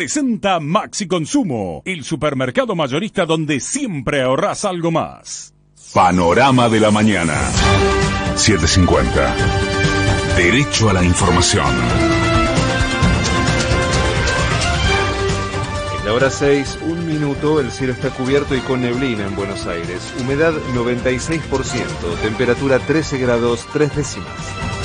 presenta Maxi Consumo, el supermercado mayorista donde siempre ahorras algo más. Panorama de la mañana. 750. Derecho a la información. En la hora 6, un minuto, el cielo está cubierto y con neblina en Buenos Aires. Humedad 96%, temperatura 13 grados 3 décimas.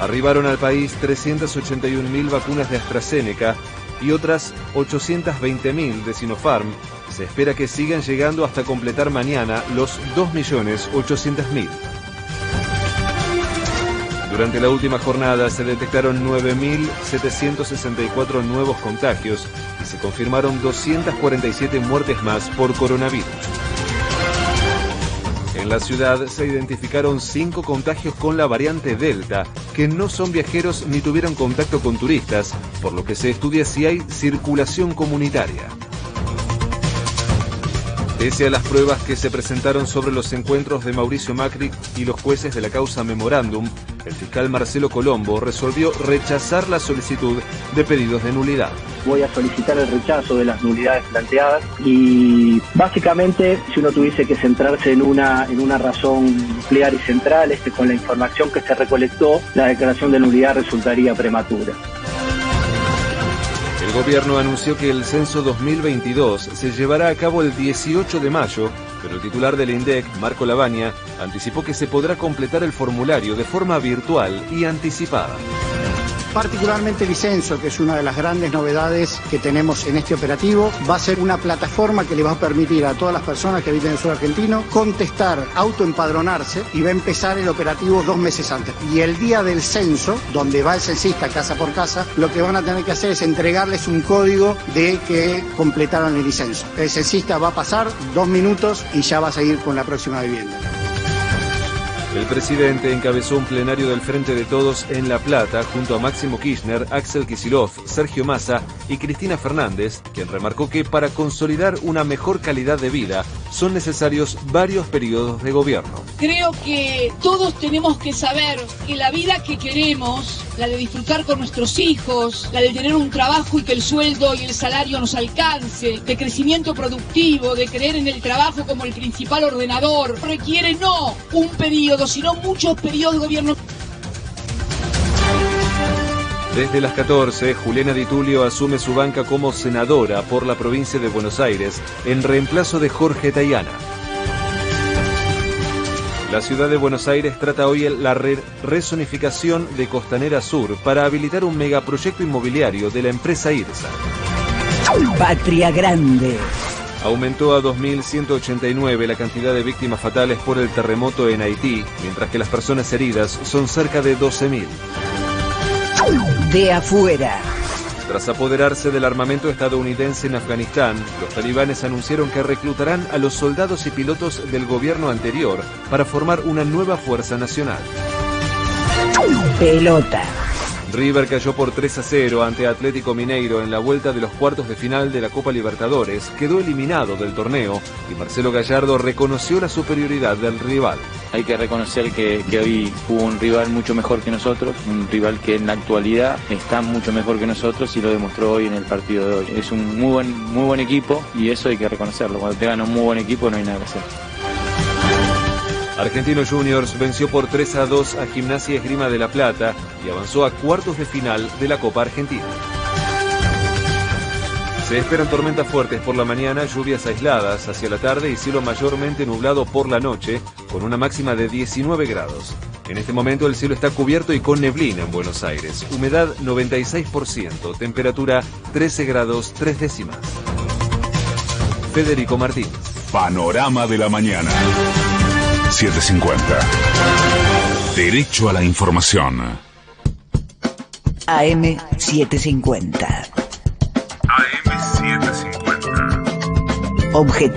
Arribaron al país 381.000 vacunas de AstraZeneca y otras 820.000 de Sinopharm. Se espera que sigan llegando hasta completar mañana los 2.800.000. Durante la última jornada se detectaron 9.764 nuevos contagios y se confirmaron 247 muertes más por coronavirus. En la ciudad se identificaron cinco contagios con la variante Delta, que no son viajeros ni tuvieron contacto con turistas, por lo que se estudia si hay circulación comunitaria. Pese a las pruebas que se presentaron sobre los encuentros de Mauricio Macri y los jueces de la causa Memorándum, el fiscal Marcelo Colombo resolvió rechazar la solicitud de pedidos de nulidad. Voy a solicitar el rechazo de las nulidades planteadas y básicamente si uno tuviese que centrarse en una, en una razón nuclear y central es que con la información que se recolectó la declaración de nulidad resultaría prematura. El gobierno anunció que el censo 2022 se llevará a cabo el 18 de mayo, pero el titular del INDEC, Marco Lavagna, anticipó que se podrá completar el formulario de forma virtual y anticipada particularmente el Licenso, que es una de las grandes novedades que tenemos en este operativo, va a ser una plataforma que le va a permitir a todas las personas que habiten en el sur argentino contestar, autoempadronarse y va a empezar el operativo dos meses antes. Y el día del censo, donde va el censista casa por casa, lo que van a tener que hacer es entregarles un código de que completaron el licenso. El censista va a pasar dos minutos y ya va a seguir con la próxima vivienda. El presidente encabezó un plenario del Frente de Todos en La Plata junto a Máximo Kirchner, Axel Kisilov, Sergio Massa y Cristina Fernández, quien remarcó que para consolidar una mejor calidad de vida son necesarios varios periodos de gobierno. Creo que todos tenemos que saber que la vida que queremos, la de disfrutar con nuestros hijos, la de tener un trabajo y que el sueldo y el salario nos alcance, de crecimiento productivo, de creer en el trabajo como el principal ordenador, requiere no un periodo, sino muchos periodos de gobierno. Desde las 14, Juliana Di Tulio asume su banca como senadora por la provincia de Buenos Aires en reemplazo de Jorge Tayana. La ciudad de Buenos Aires trata hoy la re resonificación de Costanera Sur para habilitar un megaproyecto inmobiliario de la empresa IRSA. Patria Grande. Aumentó a 2.189 la cantidad de víctimas fatales por el terremoto en Haití, mientras que las personas heridas son cerca de 12.000. De afuera. Tras apoderarse del armamento estadounidense en Afganistán, los talibanes anunciaron que reclutarán a los soldados y pilotos del gobierno anterior para formar una nueva fuerza nacional. Pelota. River cayó por 3 a 0 ante Atlético Mineiro en la vuelta de los cuartos de final de la Copa Libertadores, quedó eliminado del torneo y Marcelo Gallardo reconoció la superioridad del rival. Hay que reconocer que, hoy hubo un rival mucho mejor que nosotros, un rival que en la actualidad está mucho mejor que nosotros y lo demostró hoy en el partido de hoy. Es un muy buen, muy buen equipo y eso hay que reconocerlo. Cuando te gana un muy buen equipo no hay nada que hacer. Argentino Juniors venció por 3 a 2 a Gimnasia Esgrima de la Plata y avanzó a cuartos de final de la Copa Argentina. Se esperan tormentas fuertes por la mañana, lluvias aisladas hacia la tarde y cielo mayormente nublado por la noche, con una máxima de 19 grados. En este momento el cielo está cubierto y con neblina en Buenos Aires. Humedad 96%, temperatura 13 grados 3 décimas. Federico Martínez. Panorama de la mañana. 750. Derecho a la información. AM 750. AM 750. Objetivo.